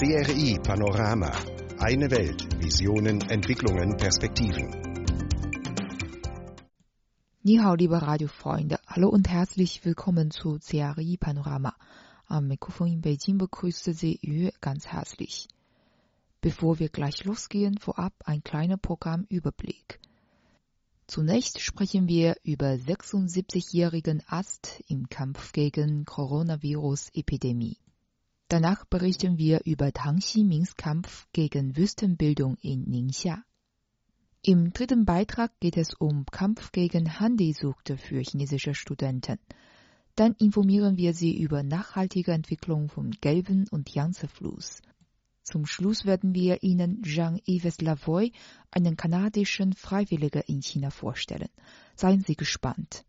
CRI Panorama. Eine Welt. Visionen, Entwicklungen, Perspektiven. 你好，liebe Radiofreunde. Hallo und herzlich willkommen zu CRI Panorama. Am Mikrofon in Beijing begrüßte Sie Yu ganz herzlich. Bevor wir gleich losgehen, vorab ein kleiner Programmüberblick. Zunächst sprechen wir über 76-jährigen Arzt im Kampf gegen Coronavirus-Epidemie. Danach berichten wir über Tang Ximings Kampf gegen Wüstenbildung in Ningxia. Im dritten Beitrag geht es um Kampf gegen Handysucht für chinesische Studenten. Dann informieren wir Sie über nachhaltige Entwicklung vom Gelben und Yangtze-Fluss. Zum Schluss werden wir Ihnen Jean-Yves Lavoie, einen kanadischen Freiwilligen in China, vorstellen. Seien Sie gespannt.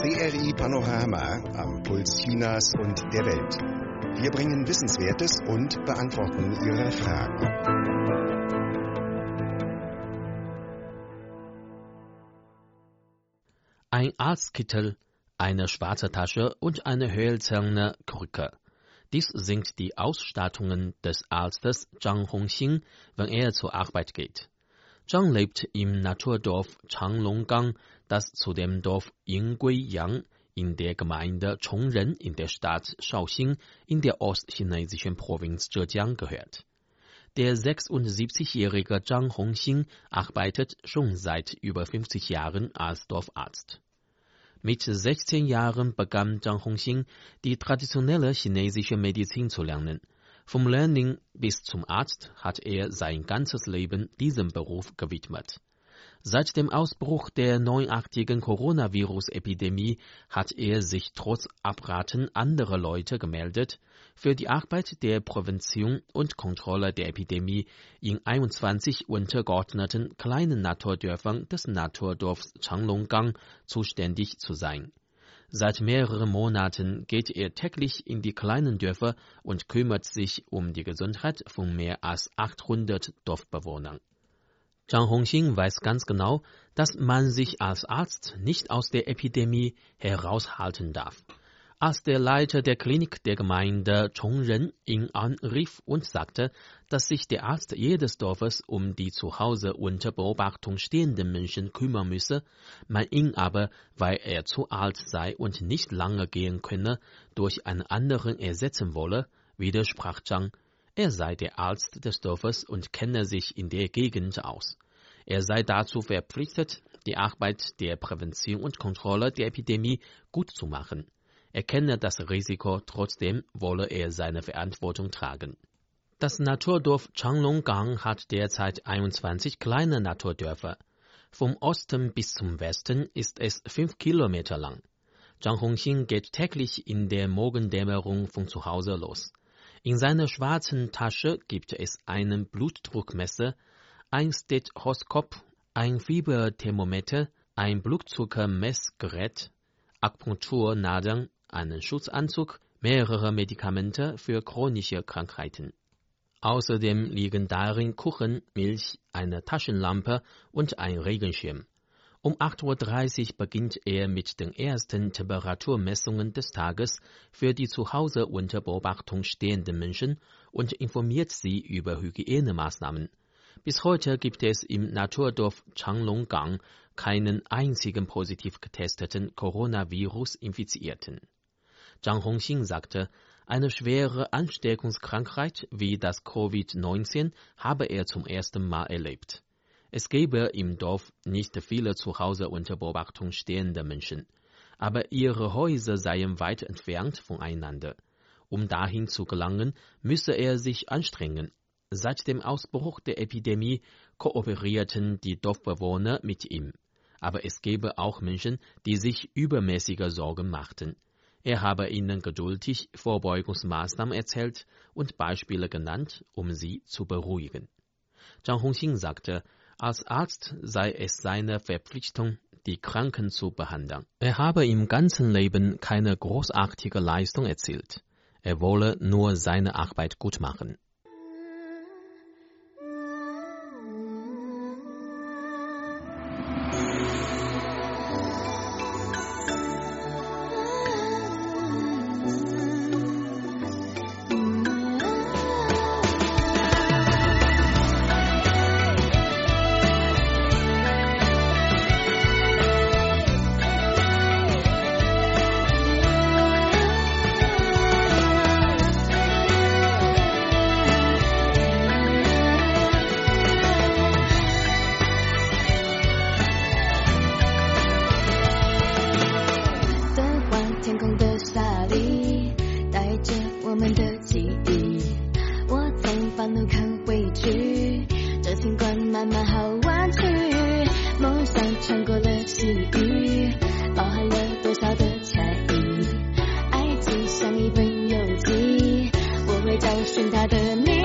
CRI Panorama am Puls Chinas und der Welt. Wir bringen Wissenswertes und beantworten Ihre Fragen. Ein Arztkittel, eine schwarze Tasche und eine hölzerne Krücke. Dies sind die Ausstattungen des Arztes Zhang Hongxing, wenn er zur Arbeit geht. Zhang lebt im Naturdorf Changlonggang, das zu dem Dorf Yingguiyang in der Gemeinde Chongren in der Stadt Shaoxing in der ostchinesischen Provinz Zhejiang gehört. Der 76-jährige Zhang Hongxing arbeitet schon seit über 50 Jahren als Dorfarzt. Mit 16 Jahren begann Zhang Hongxing die traditionelle chinesische Medizin zu lernen. Vom Learning bis zum Arzt hat er sein ganzes Leben diesem Beruf gewidmet. Seit dem Ausbruch der neuartigen Coronavirus-Epidemie hat er sich trotz Abraten anderer Leute gemeldet, für die Arbeit der Prävention und Kontrolle der Epidemie in 21 untergeordneten kleinen Naturdörfern des Naturdorfs Changlonggang zuständig zu sein. Seit mehreren Monaten geht er täglich in die kleinen Dörfer und kümmert sich um die Gesundheit von mehr als 800 Dorfbewohnern. Zhang Hongxing weiß ganz genau, dass man sich als Arzt nicht aus der Epidemie heraushalten darf. Als der Leiter der Klinik der Gemeinde Chongren ihn anrief und sagte, dass sich der Arzt jedes Dorfes um die zu Hause unter Beobachtung stehenden Menschen kümmern müsse, man ihn aber, weil er zu alt sei und nicht lange gehen könne, durch einen anderen ersetzen wolle, widersprach Zhang, er sei der Arzt des Dorfes und kenne sich in der Gegend aus. Er sei dazu verpflichtet, die Arbeit der Prävention und Kontrolle der Epidemie gut zu machen. Er kenne das Risiko, trotzdem wolle er seine Verantwortung tragen. Das Naturdorf Changlonggang hat derzeit 21 kleine Naturdörfer. Vom Osten bis zum Westen ist es fünf Kilometer lang. Zhang Hongxing geht täglich in der Morgendämmerung von zu Hause los. In seiner schwarzen Tasche gibt es einen Blutdruckmesser, ein Stethoskop, ein Fieberthermometer, ein Blutzuckermessgerät, Akupunkturnadeln, einen Schutzanzug, mehrere Medikamente für chronische Krankheiten. Außerdem liegen darin Kuchen, Milch, eine Taschenlampe und ein Regenschirm. Um 8.30 Uhr beginnt er mit den ersten Temperaturmessungen des Tages für die zu Hause unter Beobachtung stehenden Menschen und informiert sie über Hygienemaßnahmen. Bis heute gibt es im Naturdorf Changlonggang keinen einzigen positiv getesteten Coronavirus-Infizierten. Zhang Hongxing sagte, eine schwere Ansteckungskrankheit wie das Covid-19 habe er zum ersten Mal erlebt. Es gäbe im Dorf nicht viele zu Hause unter Beobachtung stehende Menschen, aber ihre Häuser seien weit entfernt voneinander. Um dahin zu gelangen, müsse er sich anstrengen. Seit dem Ausbruch der Epidemie kooperierten die Dorfbewohner mit ihm. Aber es gäbe auch Menschen, die sich übermäßige Sorgen machten. Er habe ihnen geduldig Vorbeugungsmaßnahmen erzählt und Beispiele genannt, um sie zu beruhigen. Zhang Hongxing sagte, als Arzt sei es seine Verpflichtung, die Kranken zu behandeln. Er habe im ganzen Leben keine großartige Leistung erzielt. Er wolle nur seine Arbeit gut machen. 去，这情关慢慢好弯曲，梦想穿过了细雨，包含了多少的差异？爱情像一本游记，我会找寻它的谜。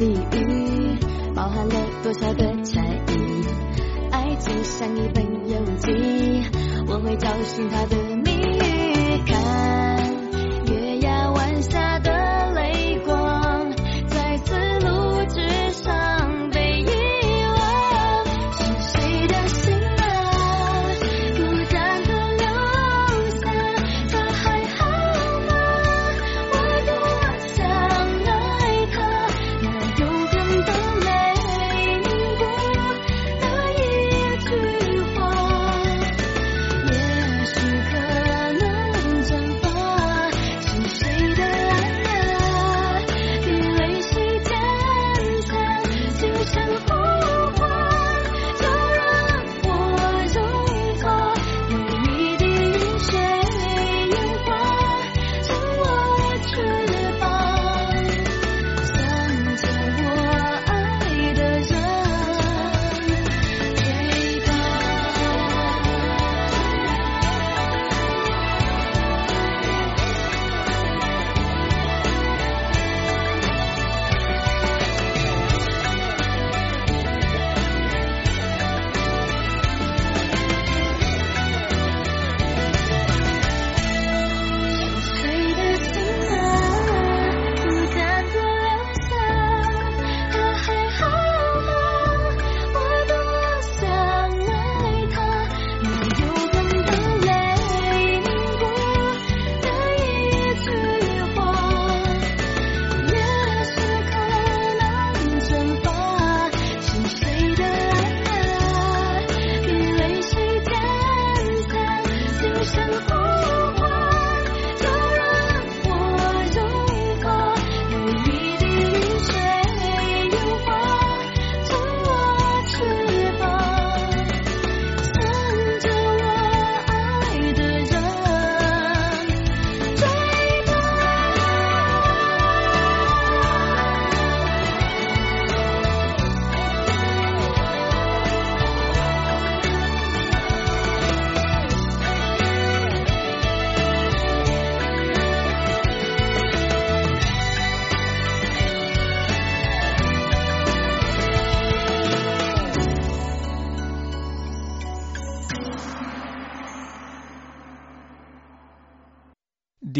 谜语包含了多少的猜疑？爱情像一本游记，我会找寻它的谜。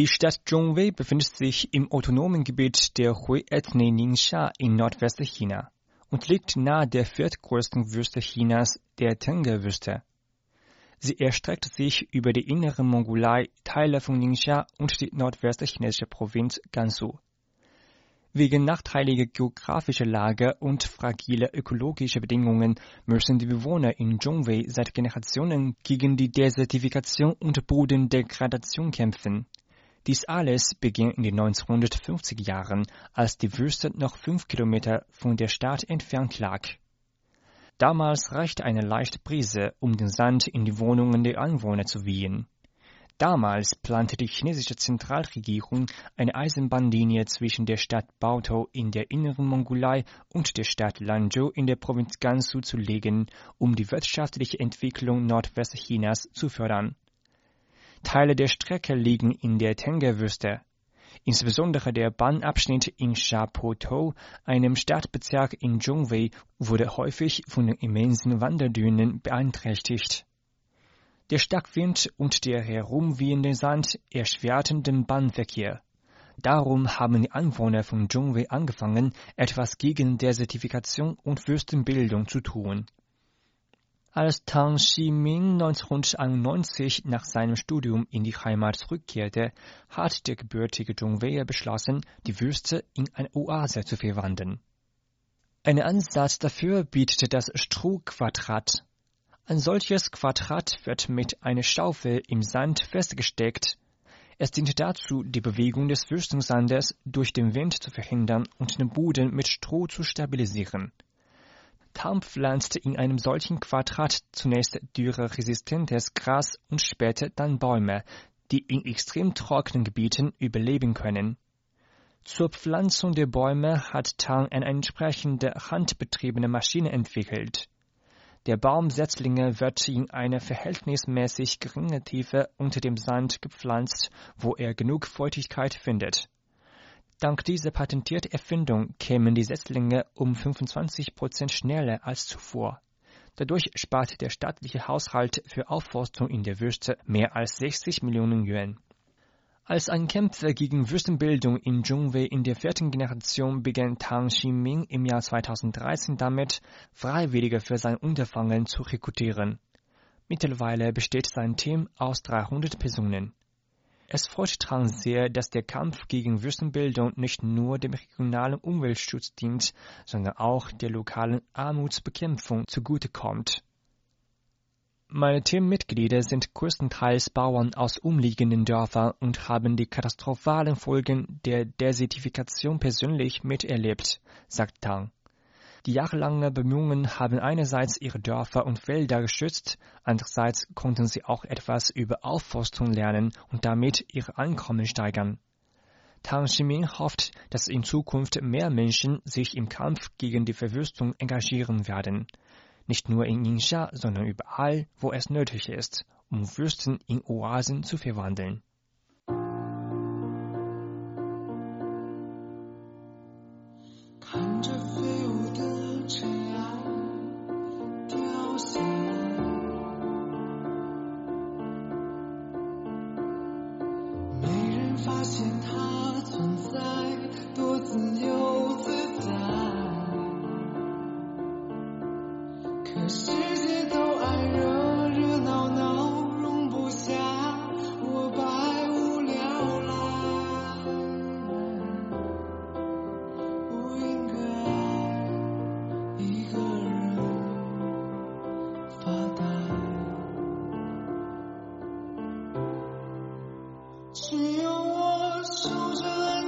Die Stadt Zhongwei befindet sich im autonomen Gebiet der Hui-Ethnie Ningxia in Nordwestchina und liegt nahe der viertgrößten Wüste Chinas, der Tengge-Wüste. Sie erstreckt sich über die innere Mongolei, Teile von Ningxia und die nordwestchinesische Provinz Gansu. Wegen nachteiliger geografischer Lage und fragiler ökologischer Bedingungen müssen die Bewohner in Zhongwei seit Generationen gegen die Desertifikation und Bodendegradation kämpfen. Dies alles begann in den 1950 Jahren, als die Wüste noch fünf Kilometer von der Stadt entfernt lag. Damals reichte eine leichte Brise, um den Sand in die Wohnungen der Anwohner zu wehen. Damals plante die chinesische Zentralregierung eine Eisenbahnlinie zwischen der Stadt Baotou in der inneren Mongolei und der Stadt Lanzhou in der Provinz Gansu zu legen, um die wirtschaftliche Entwicklung Nordwestchinas zu fördern. Teile der Strecke liegen in der Tengge-Wüste. Insbesondere der Bahnabschnitt in Shapotou, einem Stadtbezirk in Zhongwei, wurde häufig von den immensen Wanderdünen beeinträchtigt. Der Starkwind und der herumwehende Sand erschwerten den Bahnverkehr. Darum haben die Anwohner von Zhongwei angefangen, etwas gegen Desertifikation und Wüstenbildung zu tun. Als Tang Ximin 1991 nach seinem Studium in die Heimat zurückkehrte, hat der gebürtige Zhongweier beschlossen, die Wüste in eine Oase zu verwandeln. Einen Ansatz dafür bietet das Strohquadrat. Ein solches Quadrat wird mit einer Schaufel im Sand festgesteckt. Es dient dazu, die Bewegung des Wüstensandes durch den Wind zu verhindern und den Boden mit Stroh zu stabilisieren. Tam pflanzt in einem solchen Quadrat zunächst dürreresistentes Gras und später dann Bäume, die in extrem trockenen Gebieten überleben können. Zur Pflanzung der Bäume hat Tang eine entsprechende handbetriebene Maschine entwickelt. Der Baumsetzlinge wird in einer verhältnismäßig geringen Tiefe unter dem Sand gepflanzt, wo er genug Feuchtigkeit findet. Dank dieser patentierten Erfindung kämen die Setzlinge um 25 Prozent schneller als zuvor. Dadurch spart der staatliche Haushalt für Aufforstung in der Wüste mehr als 60 Millionen Yuan. Als ein Kämpfer gegen Wüstenbildung in Zhongwei in der vierten Generation begann Tang Ximing im Jahr 2013 damit, Freiwillige für sein Unterfangen zu rekrutieren. Mittlerweile besteht sein Team aus 300 Personen. Es freut Tang sehr, dass der Kampf gegen Wüstenbildung nicht nur dem regionalen Umweltschutz dient, sondern auch der lokalen Armutsbekämpfung zugutekommt. Meine Teammitglieder sind größtenteils Bauern aus umliegenden Dörfern und haben die katastrophalen Folgen der Desertifikation persönlich miterlebt, sagt Tang. Die jahrelangen Bemühungen haben einerseits ihre Dörfer und Wälder geschützt, andererseits konnten sie auch etwas über Aufforstung lernen und damit ihr Einkommen steigern. Tang Ximin hofft, dass in Zukunft mehr Menschen sich im Kampf gegen die Verwüstung engagieren werden nicht nur in Ningxia, sondern überall, wo es nötig ist, um Wüsten in Oasen zu verwandeln. souls alive.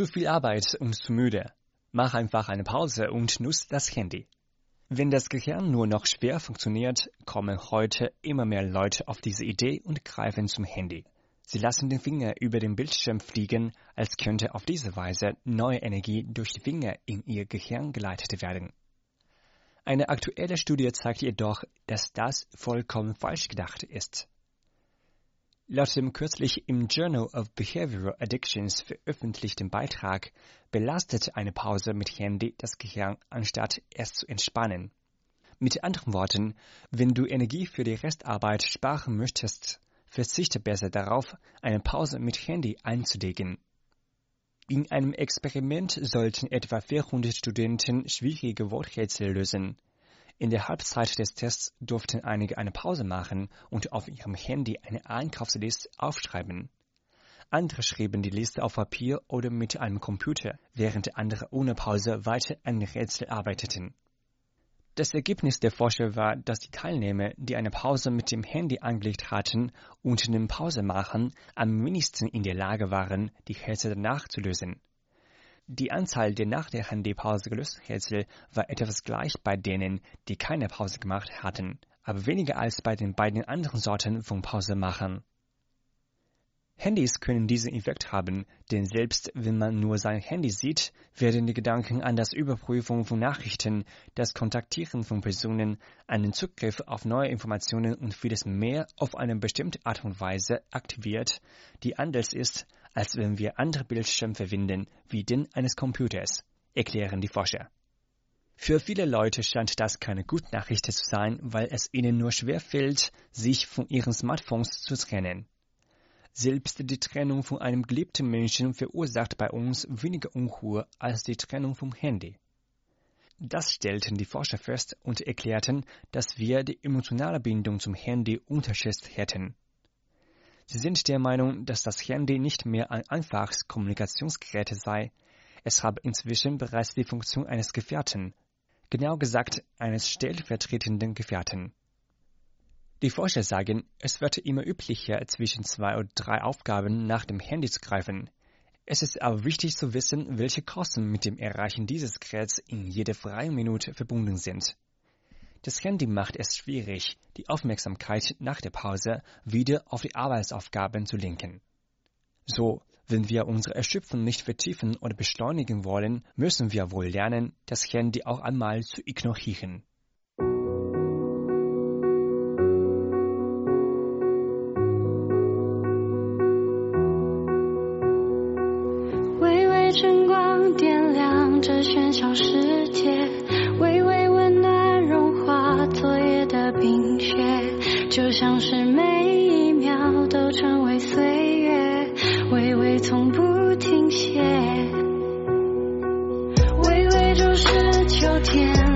Zu viel Arbeit und zu müde. Mach einfach eine Pause und nutz das Handy. Wenn das Gehirn nur noch schwer funktioniert, kommen heute immer mehr Leute auf diese Idee und greifen zum Handy. Sie lassen den Finger über den Bildschirm fliegen, als könnte auf diese Weise neue Energie durch die Finger in ihr Gehirn geleitet werden. Eine aktuelle Studie zeigt jedoch, dass das vollkommen falsch gedacht ist. Laut dem kürzlich im Journal of Behavioral Addictions veröffentlichten Beitrag belastet eine Pause mit Handy das Gehirn, anstatt es zu entspannen. Mit anderen Worten, wenn du Energie für die Restarbeit sparen möchtest, verzichte besser darauf, eine Pause mit Handy einzulegen. In einem Experiment sollten etwa 400 Studenten schwierige Worträtsel lösen. In der Halbzeit des Tests durften einige eine Pause machen und auf ihrem Handy eine Einkaufsliste aufschreiben. Andere schrieben die Liste auf Papier oder mit einem Computer, während andere ohne Pause weiter an Rätsel arbeiteten. Das Ergebnis der Forscher war, dass die Teilnehmer, die eine Pause mit dem Handy angelegt hatten und den Pausemachen am wenigsten in der Lage waren, die Rätsel danach zu lösen. Die Anzahl der nach der Handypause gelösten Rätsel war etwas gleich bei denen, die keine Pause gemacht hatten, aber weniger als bei den beiden anderen Sorten von Pausemachern. Handys können diesen Effekt haben, denn selbst wenn man nur sein Handy sieht, werden die Gedanken an das Überprüfen von Nachrichten, das Kontaktieren von Personen, den Zugriff auf neue Informationen und vieles mehr auf eine bestimmte Art und Weise aktiviert, die anders ist als wenn wir andere Bildschirme verwenden, wie den eines Computers, erklären die Forscher. Für viele Leute scheint das keine gute Nachricht zu sein, weil es ihnen nur schwer fällt, sich von ihren Smartphones zu trennen. Selbst die Trennung von einem geliebten Menschen verursacht bei uns weniger Unruhe als die Trennung vom Handy. Das stellten die Forscher fest und erklärten, dass wir die emotionale Bindung zum Handy unterschätzt hätten. Sie sind der Meinung, dass das Handy nicht mehr ein einfaches Kommunikationsgerät sei. Es habe inzwischen bereits die Funktion eines Gefährten, genau gesagt eines stellvertretenden Gefährten. Die Forscher sagen, es wird immer üblicher, zwischen zwei oder drei Aufgaben nach dem Handy zu greifen. Es ist aber wichtig zu wissen, welche Kosten mit dem Erreichen dieses Geräts in jeder freien Minute verbunden sind. Das Handy macht es schwierig, die Aufmerksamkeit nach der Pause wieder auf die Arbeitsaufgaben zu lenken. So, wenn wir unsere Erschöpfung nicht vertiefen oder beschleunigen wollen, müssen wir wohl lernen, das Handy auch einmal zu ignorieren. 微微晨光点亮这喧嚣世界。就像是每一秒都成为岁月，微微从不停歇，微微就是秋天。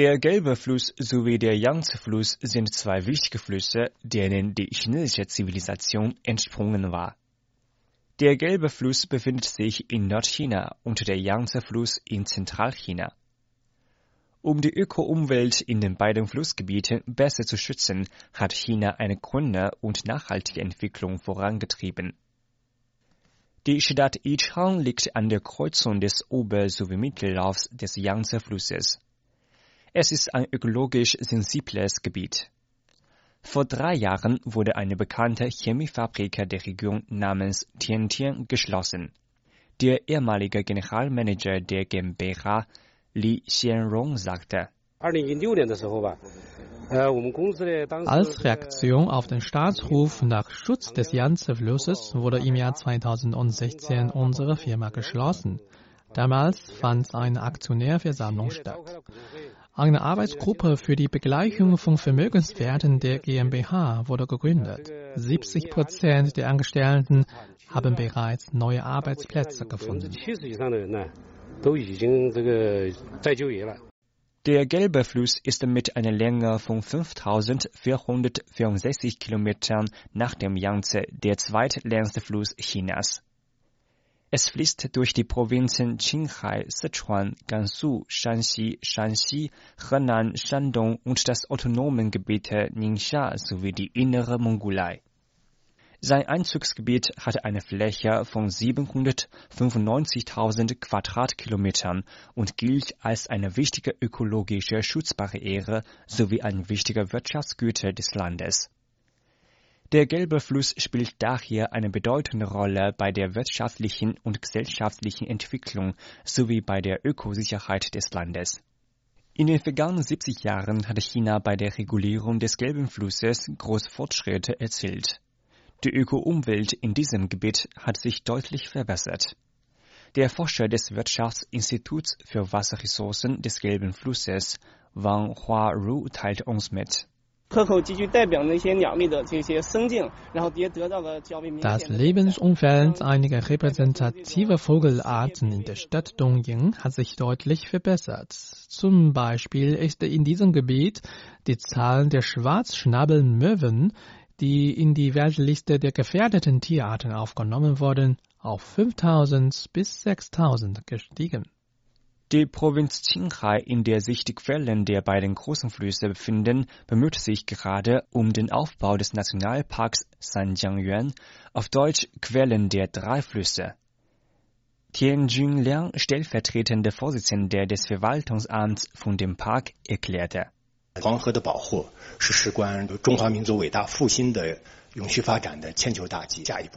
Der Gelbe Fluss sowie der Yangtze-Fluss sind zwei wichtige Flüsse, denen die chinesische Zivilisation entsprungen war. Der Gelbe Fluss befindet sich in Nordchina und der Yangtze-Fluss in Zentralchina. Um die Öko-Umwelt in den beiden Flussgebieten besser zu schützen, hat China eine grüne und nachhaltige Entwicklung vorangetrieben. Die Stadt Yichang liegt an der Kreuzung des Ober- sowie Mittellaufs des Yangtze-Flusses. Es ist ein ökologisch sensibles Gebiet. Vor drei Jahren wurde eine bekannte Chemiefabrik der Region namens Tiantian geschlossen. Der ehemalige Generalmanager der GmbH Li Xianrong sagte, als Reaktion auf den Staatsruf nach Schutz des Yangtze-Flusses wurde im Jahr 2016 unsere Firma geschlossen. Damals fand eine Aktionärversammlung statt. Eine Arbeitsgruppe für die Begleichung von Vermögenswerten der GmbH wurde gegründet. 70 Prozent der Angestellten haben bereits neue Arbeitsplätze gefunden. Der Gelbe Fluss ist mit einer Länge von 5464 Kilometern nach dem Yangtze der zweitlängste Fluss Chinas. Es fließt durch die Provinzen Qinghai, Sichuan, Gansu, Shanxi, Shanxi, Henan, Shandong und das autonomen Gebiet Ningxia sowie die innere Mongolei. Sein Einzugsgebiet hat eine Fläche von 795.000 Quadratkilometern und gilt als eine wichtige ökologische Schutzbarriere sowie ein wichtiger Wirtschaftsgüter des Landes. Der Gelbe Fluss spielt daher eine bedeutende Rolle bei der wirtschaftlichen und gesellschaftlichen Entwicklung sowie bei der Ökosicherheit des Landes. In den vergangenen 70 Jahren hat China bei der Regulierung des Gelben Flusses große Fortschritte erzielt. Die Öko-Umwelt in diesem Gebiet hat sich deutlich verbessert. Der Forscher des Wirtschaftsinstituts für Wasserressourcen des Gelben Flusses, Wang Hua-Ru, teilt uns mit. Das Lebensumfeld einiger repräsentativer Vogelarten in der Stadt Dongying hat sich deutlich verbessert. Zum Beispiel ist in diesem Gebiet die Zahl der Schwarzschnabelmöwen, die in die Weltliste der gefährdeten Tierarten aufgenommen wurden, auf 5000 bis 6000 gestiegen. Die Provinz Qinghai, in der sich die Quellen der beiden großen Flüsse befinden, bemüht sich gerade um den Aufbau des Nationalparks Sanjiangyuan, auf Deutsch Quellen der drei Flüsse. Tianjun Liang, stellvertretender Vorsitzender des Verwaltungsamts von dem Park, erklärte. 黄河的保护是事关中华民族伟大复兴的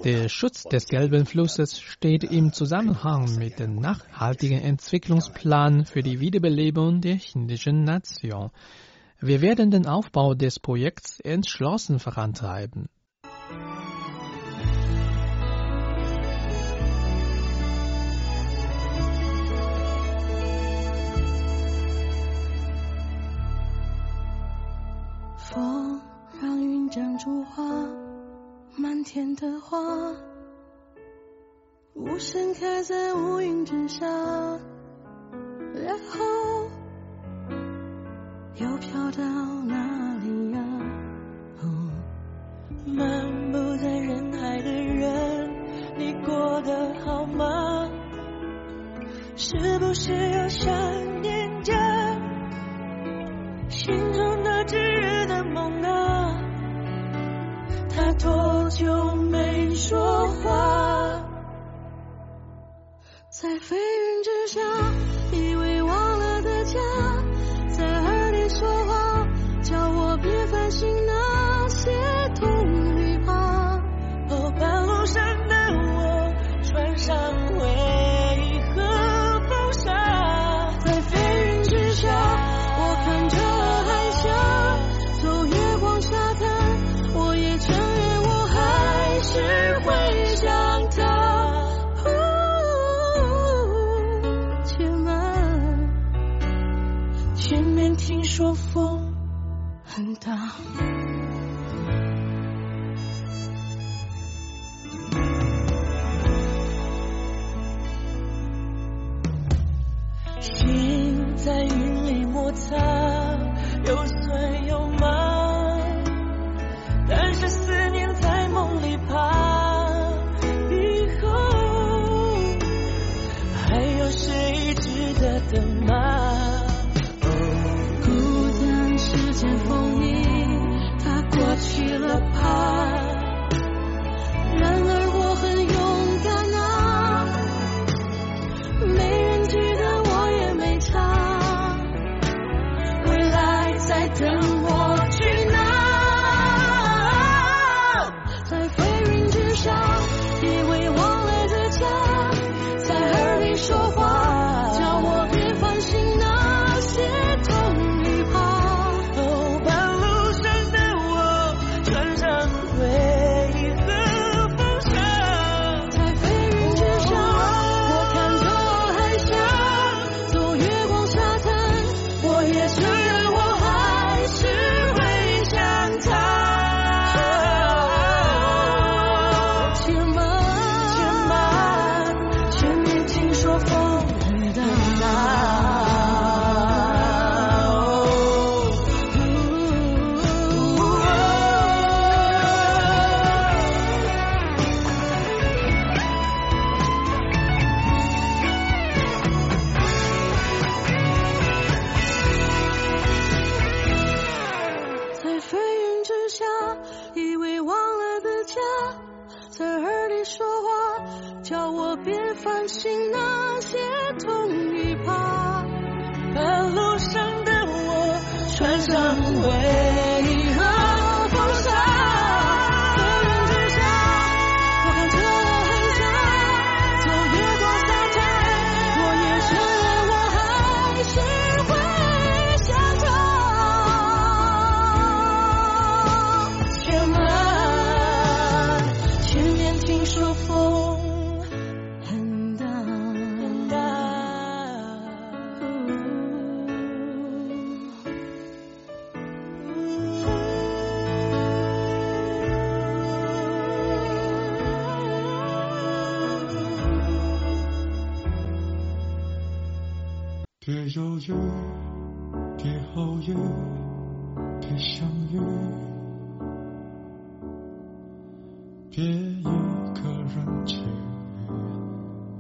der Schutz des Gelben Flusses steht im Zusammenhang mit dem nachhaltigen Entwicklungsplan für die Wiederbelebung der chinesischen Nation. Wir werden den Aufbau des Projekts entschlossen vorantreiben. Vor 让云长出花。 满天的花，无声开在乌云之下，然后又飘到哪里呀？漫步在人海的人，你过得好吗？是不是又想就没说话？在飞云之下，演唱会别后遇，别相遇，别一个人去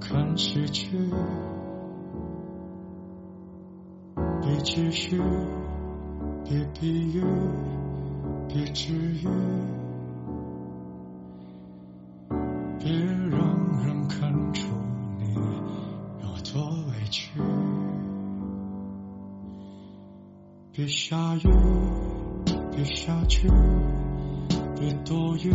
看喜剧，别继续，别比喻，别治愈，别。别下雨，别下去，别多雨。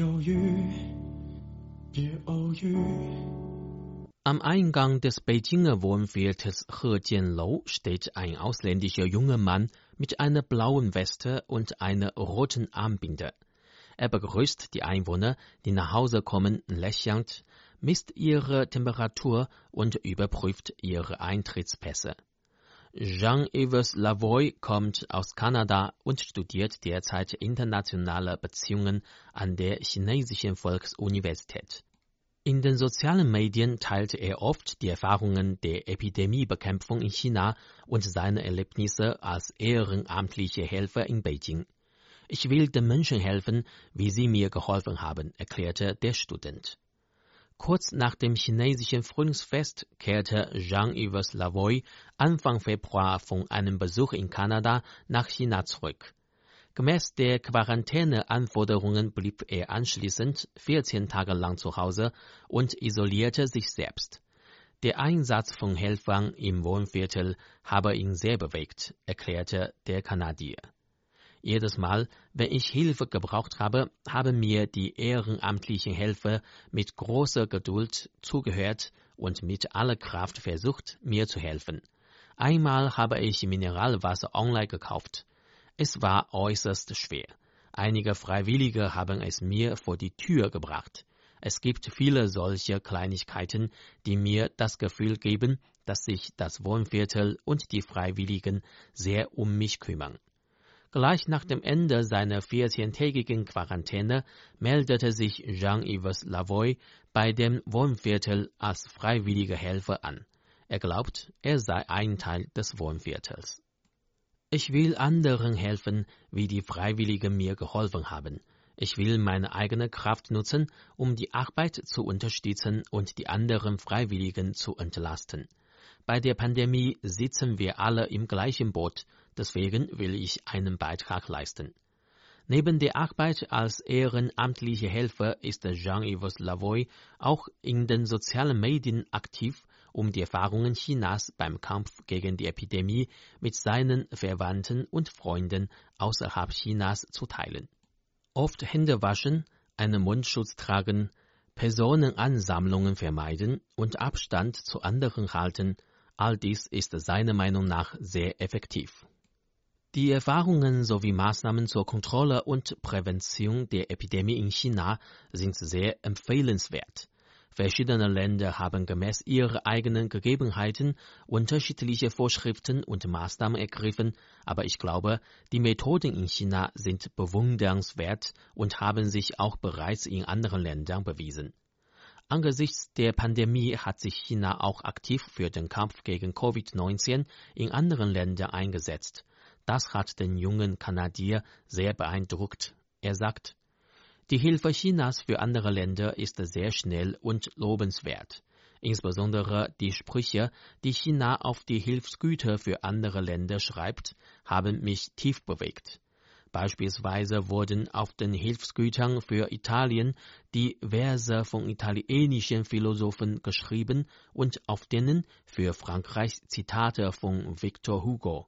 犹豫，别偶遇。 Am Eingang des Beijinger Wohnviertels Hejianlou steht ein ausländischer junger Mann mit einer blauen Weste und einer roten Armbinde. Er begrüßt die Einwohner, die nach Hause kommen, lächelnd, misst ihre Temperatur und überprüft ihre Eintrittspässe. Jean-Yves Lavoie kommt aus Kanada und studiert derzeit internationale Beziehungen an der Chinesischen Volksuniversität. In den sozialen Medien teilte er oft die Erfahrungen der Epidemiebekämpfung in China und seine Erlebnisse als ehrenamtlicher Helfer in Beijing. Ich will den Menschen helfen, wie sie mir geholfen haben, erklärte der Student. Kurz nach dem chinesischen Frühlingsfest kehrte Jean-Yves Lavoie Anfang Februar von einem Besuch in Kanada nach China zurück. Gemäß der Quarantäneanforderungen blieb er anschließend 14 Tage lang zu Hause und isolierte sich selbst. Der Einsatz von Helfern im Wohnviertel habe ihn sehr bewegt, erklärte der Kanadier. Jedes Mal, wenn ich Hilfe gebraucht habe, haben mir die ehrenamtlichen Helfer mit großer Geduld zugehört und mit aller Kraft versucht, mir zu helfen. Einmal habe ich Mineralwasser online gekauft. Es war äußerst schwer. Einige Freiwillige haben es mir vor die Tür gebracht. Es gibt viele solche Kleinigkeiten, die mir das Gefühl geben, dass sich das Wohnviertel und die Freiwilligen sehr um mich kümmern. Gleich nach dem Ende seiner 14-tägigen Quarantäne meldete sich Jean-Yves Lavoie bei dem Wohnviertel als freiwilliger Helfer an. Er glaubt, er sei ein Teil des Wohnviertels. Ich will anderen helfen, wie die Freiwilligen mir geholfen haben. Ich will meine eigene Kraft nutzen, um die Arbeit zu unterstützen und die anderen Freiwilligen zu entlasten. Bei der Pandemie sitzen wir alle im gleichen Boot, deswegen will ich einen Beitrag leisten. Neben der Arbeit als ehrenamtlicher Helfer ist Jean-Yves Lavoie auch in den sozialen Medien aktiv, um die Erfahrungen Chinas beim Kampf gegen die Epidemie mit seinen Verwandten und Freunden außerhalb Chinas zu teilen. Oft Hände waschen, einen Mundschutz tragen, Personenansammlungen vermeiden und Abstand zu anderen halten, all dies ist seiner Meinung nach sehr effektiv. Die Erfahrungen sowie Maßnahmen zur Kontrolle und Prävention der Epidemie in China sind sehr empfehlenswert. Verschiedene Länder haben gemäß ihrer eigenen Gegebenheiten unterschiedliche Vorschriften und Maßnahmen ergriffen, aber ich glaube, die Methoden in China sind bewundernswert und haben sich auch bereits in anderen Ländern bewiesen. Angesichts der Pandemie hat sich China auch aktiv für den Kampf gegen Covid-19 in anderen Ländern eingesetzt. Das hat den jungen Kanadier sehr beeindruckt. Er sagt, die Hilfe Chinas für andere Länder ist sehr schnell und lobenswert. Insbesondere die Sprüche, die China auf die Hilfsgüter für andere Länder schreibt, haben mich tief bewegt. Beispielsweise wurden auf den Hilfsgütern für Italien die Verse von italienischen Philosophen geschrieben und auf denen für Frankreich Zitate von Victor Hugo.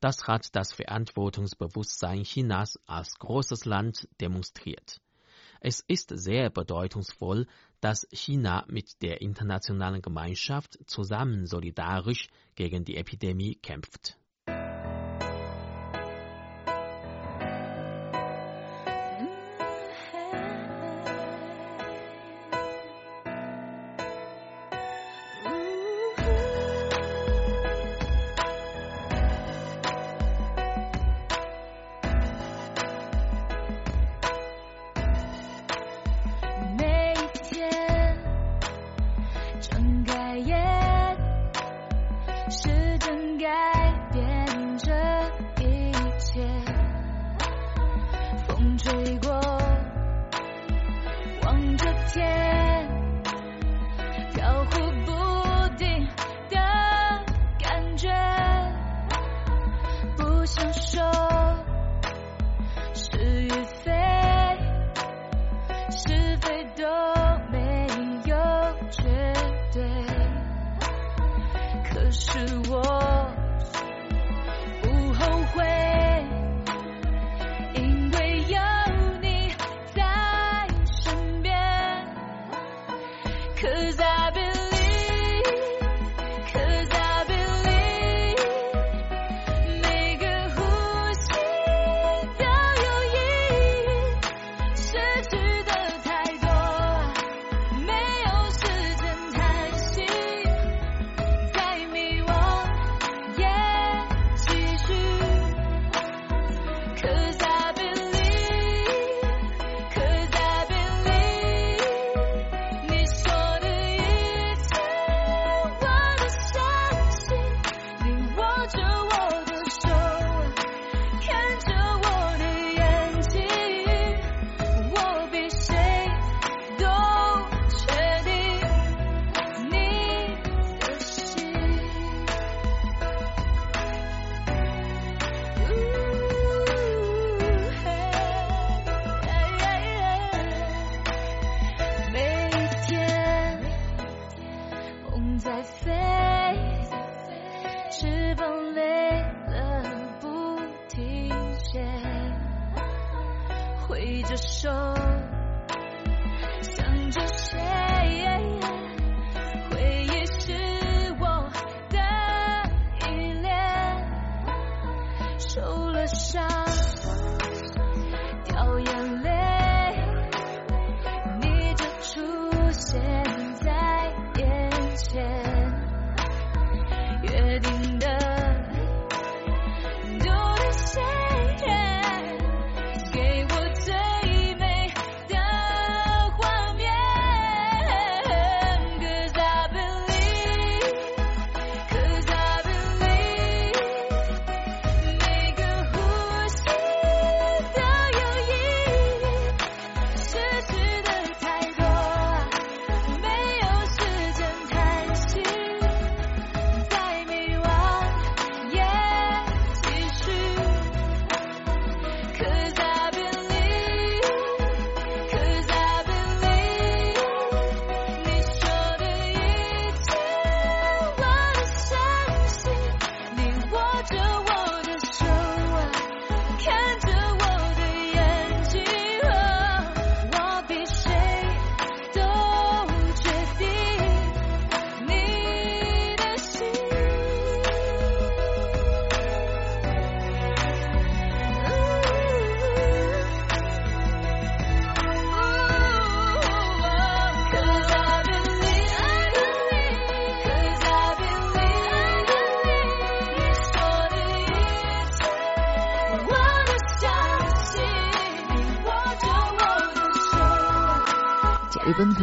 Das hat das Verantwortungsbewusstsein Chinas als großes Land demonstriert. Es ist sehr bedeutungsvoll, dass China mit der internationalen Gemeinschaft zusammen solidarisch gegen die Epidemie kämpft.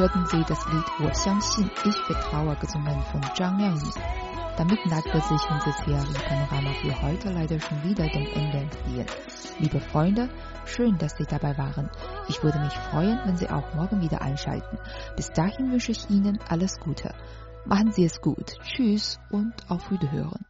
hörten Sie das Lied Wo Xiangxin, Ich Vertraue gesungen von Zhang Lianyi. Damit neigte sich unser jährliches Panorama für heute leider schon wieder dem Ende entgegen. Liebe Freunde, schön, dass Sie dabei waren. Ich würde mich freuen, wenn Sie auch morgen wieder einschalten. Bis dahin wünsche ich Ihnen alles Gute. Machen Sie es gut. Tschüss und auf Wiederhören.